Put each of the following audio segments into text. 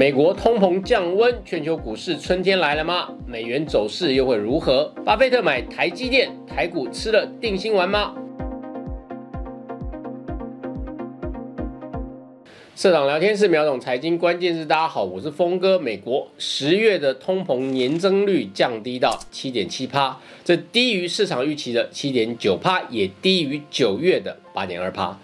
美国通膨降温，全球股市春天来了吗？美元走势又会如何？巴菲特买台积电，台股吃了定心丸吗？社长聊天室秒懂财经关键字，大家好，我是峰哥。美国十月的通膨年增率降低到七点七趴，这低于市场预期的七点九趴，也低于九月的八点二趴。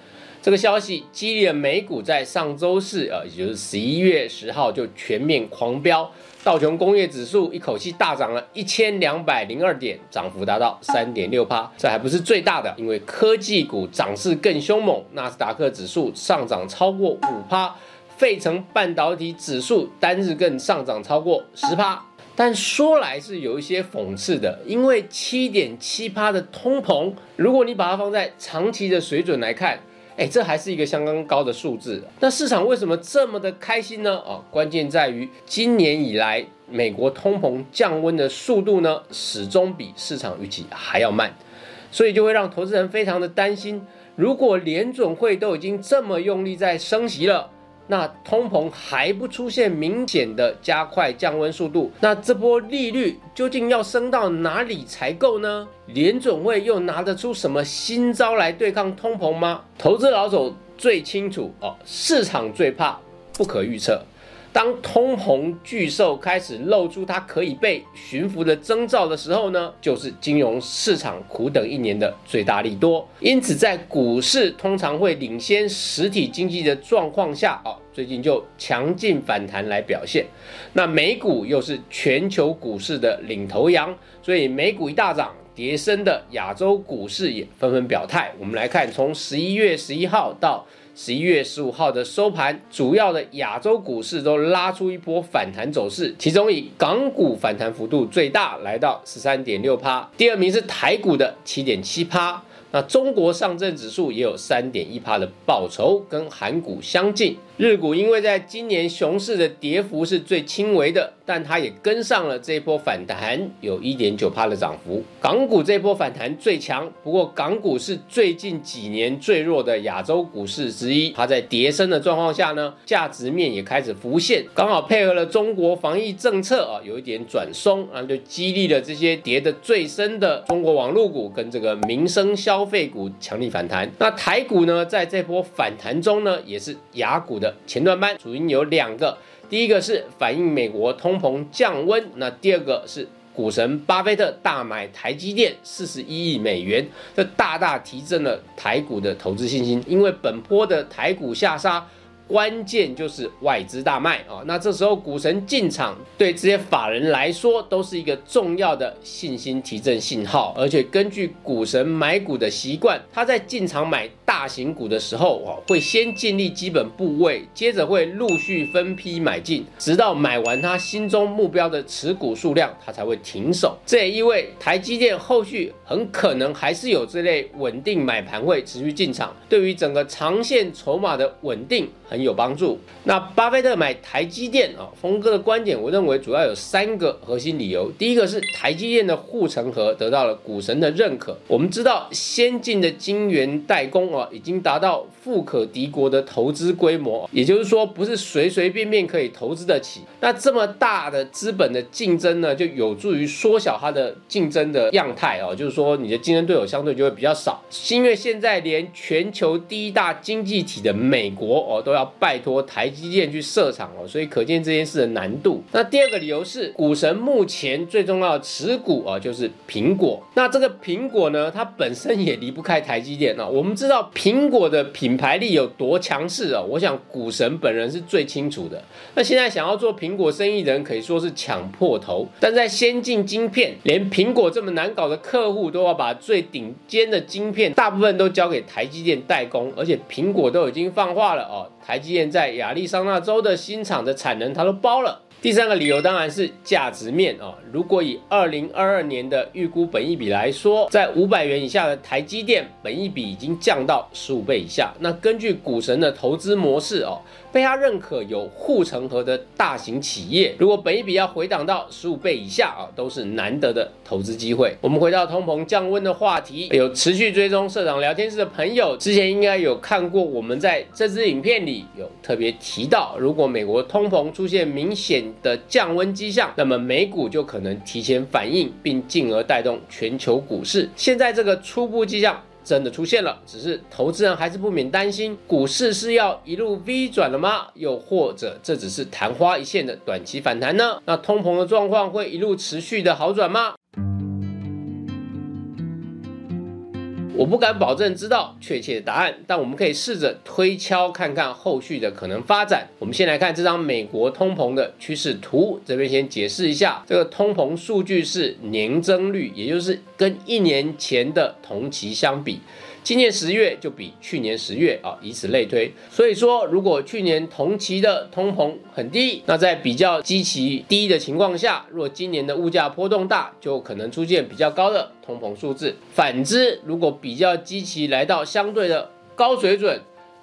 这个消息激励了美股在上周四，呃，也就是十一月十号就全面狂飙，道琼工业指数一口气大涨了一千两百零二点，涨幅达到三点六趴。这还不是最大的，因为科技股涨势更凶猛，纳斯达克指数上涨超过五趴，费城半导体指数单日更上涨超过十趴。但说来是有一些讽刺的，因为七点七趴的通膨，如果你把它放在长期的水准来看。哎，这还是一个相当高的数字。那市场为什么这么的开心呢？啊，关键在于今年以来美国通膨降温的速度呢，始终比市场预期还要慢，所以就会让投资人非常的担心。如果联准会都已经这么用力在升息了，那通膨还不出现明显的加快降温速度，那这波利率究竟要升到哪里才够呢？联准会又拿得出什么新招来对抗通膨吗？投资老手最清楚哦，市场最怕不可预测。当通膨巨兽开始露出它可以被驯服的征兆的时候呢，就是金融市场苦等一年的最大利多。因此，在股市通常会领先实体经济的状况下，哦，最近就强劲反弹来表现。那美股又是全球股市的领头羊，所以美股一大涨，跌升的亚洲股市也纷纷表态。我们来看，从十一月十一号到。十一月十五号的收盘，主要的亚洲股市都拉出一波反弹走势，其中以港股反弹幅度最大，来到十三点六趴，第二名是台股的七点七趴。那中国上证指数也有三点一趴的报酬，跟韩股相近。日股因为在今年熊市的跌幅是最轻微的，但它也跟上了这一波反弹，有一点九帕的涨幅。港股这波反弹最强，不过港股是最近几年最弱的亚洲股市之一。它在跌升的状况下呢，价值面也开始浮现，刚好配合了中国防疫政策啊，有一点转松，然后就激励了这些跌得最深的中国网络股跟这个民生消费股强力反弹。那台股呢，在这波反弹中呢，也是雅股的。前段班主因有两个，第一个是反映美国通膨降温，那第二个是股神巴菲特大买台积电四十一亿美元，这大大提振了台股的投资信心。因为本波的台股下杀，关键就是外资大卖啊，那这时候股神进场，对这些法人来说都是一个重要的信心提振信号。而且根据股神买股的习惯，他在进场买。大型股的时候哦，会先建立基本部位，接着会陆续分批买进，直到买完他心中目标的持股数量，他才会停手。这也意味台积电后续很可能还是有这类稳定买盘会持续进场，对于整个长线筹码的稳定很有帮助。那巴菲特买台积电啊，峰哥的观点，我认为主要有三个核心理由。第一个是台积电的护城河得到了股神的认可。我们知道先进的晶圆代工啊。已经达到富可敌国的投资规模，也就是说，不是随随便便可以投资得起。那这么大的资本的竞争呢，就有助于缩小它的竞争的样态哦，就是说，你的竞争对手相对就会比较少。因为现在连全球第一大经济体的美国哦，都要拜托台积电去设厂哦，所以可见这件事的难度。那第二个理由是，股神目前最重要的持股啊，就是苹果。那这个苹果呢，它本身也离不开台积电啊。我们知道。苹果的品牌力有多强势啊？我想股神本人是最清楚的。那现在想要做苹果生意的人可以说是抢破头，但在先进晶片，连苹果这么难搞的客户都要把最顶尖的晶片大部分都交给台积电代工，而且苹果都已经放话了哦，台积电在亚利桑那州的新厂的产能它都包了。第三个理由当然是价值面啊。如果以二零二二年的预估本益比来说，在五百元以下的台积电，本益比已经降到十五倍以下。那根据股神的投资模式哦。被他认可有护城河的大型企业，如果本一笔要回档到十五倍以下啊，都是难得的投资机会。我们回到通膨降温的话题，有持续追踪社长聊天室的朋友，之前应该有看过我们在这支影片里有特别提到，如果美国通膨出现明显的降温迹象，那么美股就可能提前反应，并进而带动全球股市。现在这个初步迹象。真的出现了，只是投资人还是不免担心，股市是要一路 V 转了吗？又或者这只是昙花一现的短期反弹呢？那通膨的状况会一路持续的好转吗？我不敢保证知道确切的答案，但我们可以试着推敲看看后续的可能发展。我们先来看这张美国通膨的趋势图，这边先解释一下，这个通膨数据是年增率，也就是跟一年前的同期相比。今年十月就比去年十月啊，以此类推。所以说，如果去年同期的通膨很低，那在比较基期低的情况下，若今年的物价波动大，就可能出现比较高的通膨数字。反之，如果比较基期来到相对的高水准，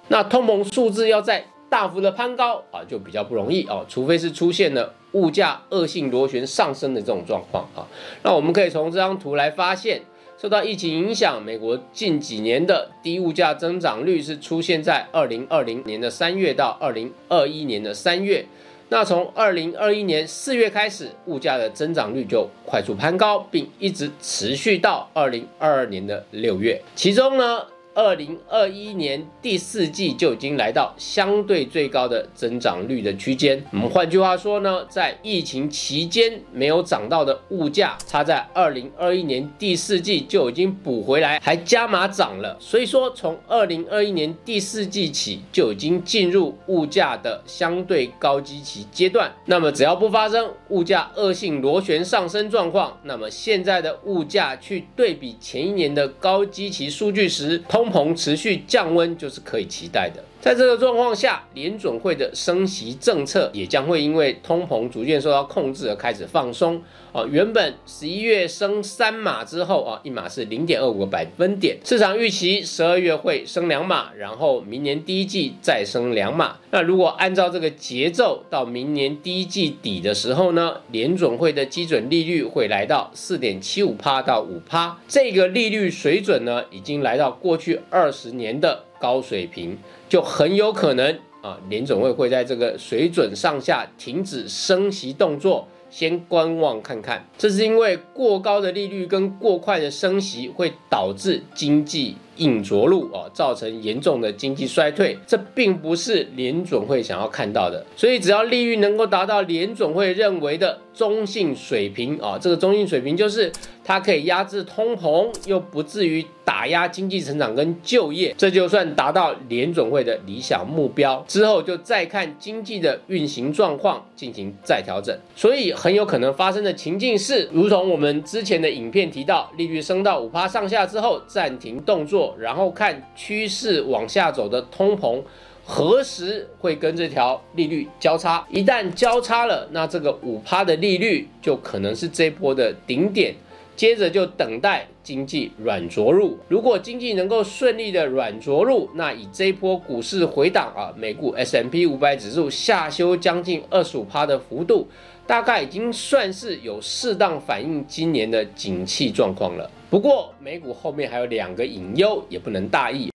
那通膨数字要在大幅的攀高啊，就比较不容易啊，除非是出现了物价恶性螺旋上升的这种状况啊。那我们可以从这张图来发现。受到疫情影响，美国近几年的低物价增长率是出现在二零二零年的三月到二零二一年的三月。那从二零二一年四月开始，物价的增长率就快速攀高，并一直持续到二零二二年的六月。其中呢？二零二一年第四季就已经来到相对最高的增长率的区间。我们换句话说呢，在疫情期间没有涨到的物价，它在二零二一年第四季就已经补回来，还加码涨了。所以说，从二零二一年第四季起就已经进入物价的相对高基期阶段。那么，只要不发生物价恶性螺旋上升状况，那么现在的物价去对比前一年的高基期数据时，通。通膨持续降温就是可以期待的。在这个状况下，联准会的升息政策也将会因为通膨逐渐受到控制而开始放松。啊，原本十一月升三码之后啊，一码是零点二五个百分点，市场预期十二月会升两码，然后明年第一季再升两码。那如果按照这个节奏，到明年第一季底的时候呢，联准会的基准利率会来到四点七五帕到五帕，这个利率水准呢，已经来到过去二十年的高水平，就很有可能啊，联总会会在这个水准上下停止升息动作。先观望看看，这是因为过高的利率跟过快的升息会导致经济硬着陆哦，造成严重的经济衰退，这并不是联准会想要看到的。所以只要利率能够达到联准会认为的中性水平啊，这个中性水平就是它可以压制通膨，又不至于。打压经济成长跟就业，这就算达到联准会的理想目标之后，就再看经济的运行状况进行再调整。所以很有可能发生的情境是，如同我们之前的影片提到，利率升到五趴上下之后暂停动作，然后看趋势往下走的通膨何时会跟这条利率交叉。一旦交叉了，那这个五趴的利率就可能是这波的顶点。接着就等待经济软着陆。如果经济能够顺利的软着陆，那以这一波股市回档啊，美股 S M P 五百指数下修将近二十五趴的幅度，大概已经算是有适当反映今年的景气状况了。不过美股后面还有两个隐忧，也不能大意。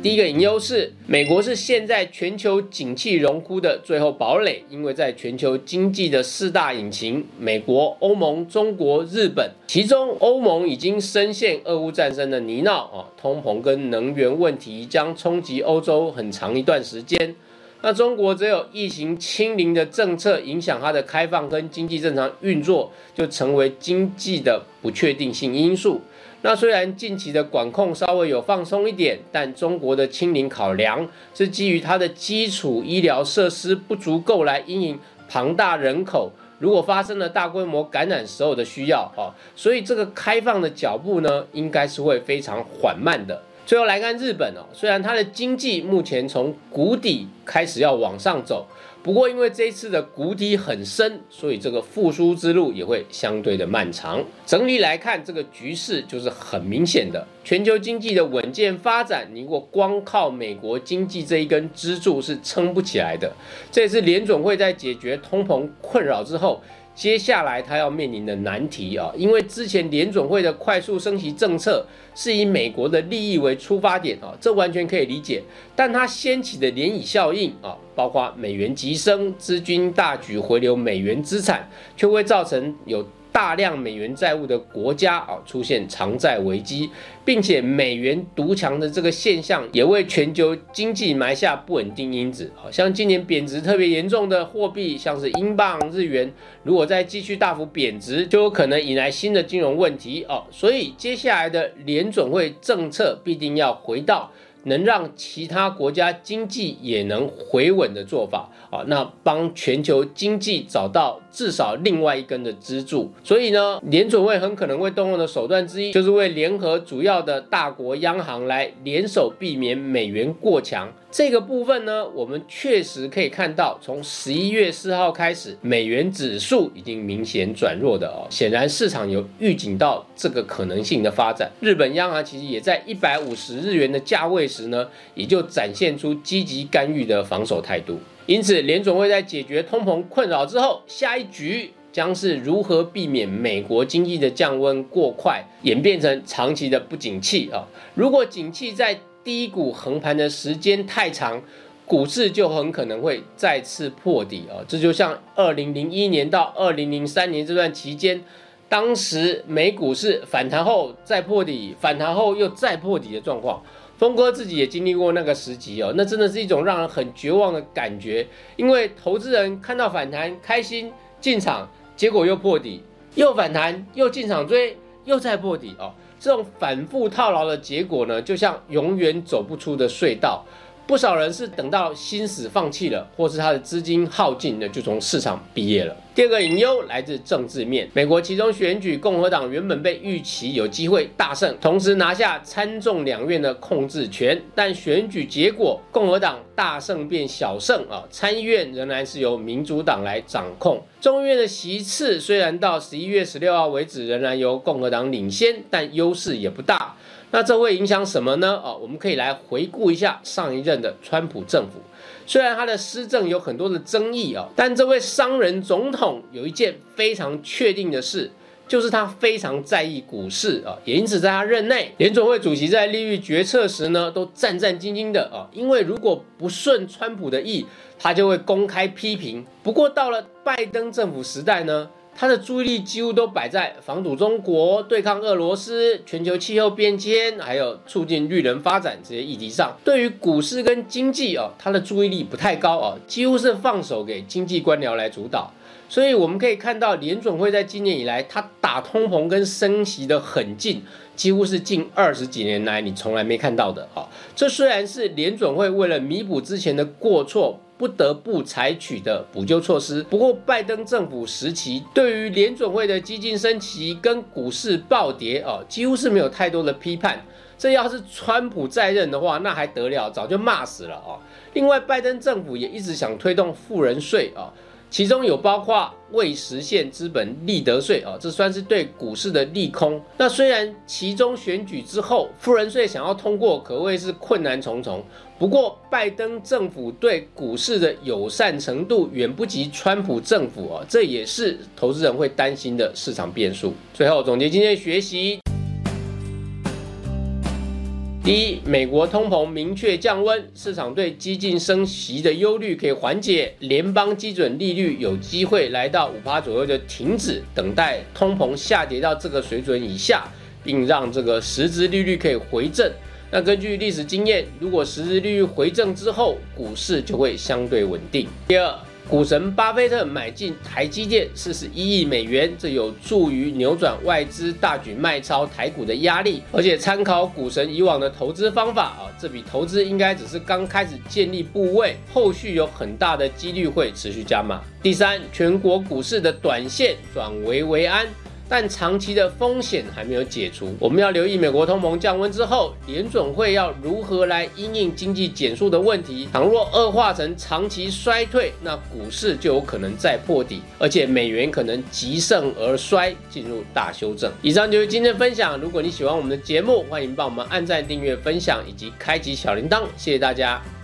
第一个隐忧是，美国是现在全球景气荣枯的最后堡垒，因为在全球经济的四大引擎——美国、欧盟、中国、日本，其中欧盟已经深陷俄乌战争的泥淖啊，通膨跟能源问题将冲击欧洲很长一段时间。那中国只有疫情清零的政策影响它的开放跟经济正常运作，就成为经济的不确定性因素。那虽然近期的管控稍微有放松一点，但中国的清零考量是基于它的基础医疗设施不足够来应应庞大人口，如果发生了大规模感染时候的需要啊，所以这个开放的脚步呢，应该是会非常缓慢的。最后来看日本哦，虽然它的经济目前从谷底开始要往上走。不过，因为这一次的谷底很深，所以这个复苏之路也会相对的漫长。整体来看，这个局势就是很明显的，全球经济的稳健发展，你如果光靠美国经济这一根支柱是撑不起来的。这也是联总会在解决通膨困扰之后。接下来他要面临的难题啊，因为之前联总会的快速升息政策是以美国的利益为出发点啊，这完全可以理解。但它掀起的涟漪效应啊，包括美元急升、资金大举回流美元资产，却会造成有。大量美元债务的国家啊，出现偿债危机，并且美元独强的这个现象，也为全球经济埋下不稳定因子。好像今年贬值特别严重的货币，像是英镑、日元，如果再继续大幅贬值，就有可能引来新的金融问题哦。所以接下来的联准会政策必定要回到。能让其他国家经济也能回稳的做法啊，那帮全球经济找到至少另外一根的支柱。所以呢，联准会很可能会动用的手段之一，就是为联合主要的大国央行来联手避免美元过强。这个部分呢，我们确实可以看到，从十一月四号开始，美元指数已经明显转弱的哦。显然市场有预警到这个可能性的发展。日本央行其实也在一百五十日元的价位时呢，也就展现出积极干预的防守态度。因此，联总会在解决通膨困扰之后，下一局将是如何避免美国经济的降温过快，演变成长期的不景气啊？如果景气在低谷横盘的时间太长，股市就很可能会再次破底啊！这就像二零零一年到二零零三年这段期间，当时美股是反弹后再破底，反弹后又再破底的状况。峰哥自己也经历过那个时期哦，那真的是一种让人很绝望的感觉，因为投资人看到反弹开心进场，结果又破底，又反弹又进场追，又再破底哦。这种反复套牢的结果呢，就像永远走不出的隧道。不少人是等到心死放弃了，或是他的资金耗尽了，就从市场毕业了。第二个隐忧来自政治面，美国其中选举，共和党原本被预期有机会大胜，同时拿下参众两院的控制权，但选举结果共和党大胜变小胜啊，参议院仍然是由民主党来掌控。众议院的席次虽然到十一月十六号为止仍然由共和党领先，但优势也不大。那这会影响什么呢？哦，我们可以来回顾一下上一任的川普政府。虽然他的施政有很多的争议啊，但这位商人总统有一件非常确定的事，就是他非常在意股市啊。也因此，在他任内，联总会主席在利率决策时呢，都战战兢兢的啊。因为如果不顺川普的意，他就会公开批评。不过到了拜登政府时代呢？他的注意力几乎都摆在防堵中国、对抗俄罗斯、全球气候变迁，还有促进绿能发展这些议题上。对于股市跟经济哦，他的注意力不太高哦，几乎是放手给经济官僚来主导。所以我们可以看到，联准会在今年以来，它打通膨跟升息的很近，几乎是近二十几年来你从来没看到的啊。这虽然是联准会为了弥补之前的过错。不得不采取的补救措施。不过，拜登政府时期对于联准会的激进升旗跟股市暴跌哦，几乎是没有太多的批判。这要是川普在任的话，那还得了，早就骂死了哦。另外，拜登政府也一直想推动富人税啊。其中有包括未实现资本利得税啊，这算是对股市的利空。那虽然其中选举之后，富人税想要通过可谓是困难重重。不过，拜登政府对股市的友善程度远不及川普政府啊，这也是投资人会担心的市场变数。最后总结今天的学习。第一，美国通膨明确降温，市场对激进升息的忧虑可以缓解，联邦基准利率有机会来到五左右的停止，等待通膨下跌到这个水准以下，并让这个实质利率可以回正。那根据历史经验，如果实质利率回正之后，股市就会相对稳定。第二。股神巴菲特买进台积电四十一亿美元，这有助于扭转外资大举卖超台股的压力。而且参考股神以往的投资方法啊，这笔投资应该只是刚开始建立部位，后续有很大的几率会持续加码。第三，全国股市的短线转危为安。但长期的风险还没有解除。我们要留意美国通膨降温之后，联准会要如何来因应经济减速的问题。倘若恶化成长期衰退，那股市就有可能再破底，而且美元可能急盛而衰，进入大修正。以上就是今天的分享。如果你喜欢我们的节目，欢迎帮我们按赞、订阅、分享以及开启小铃铛，谢谢大家。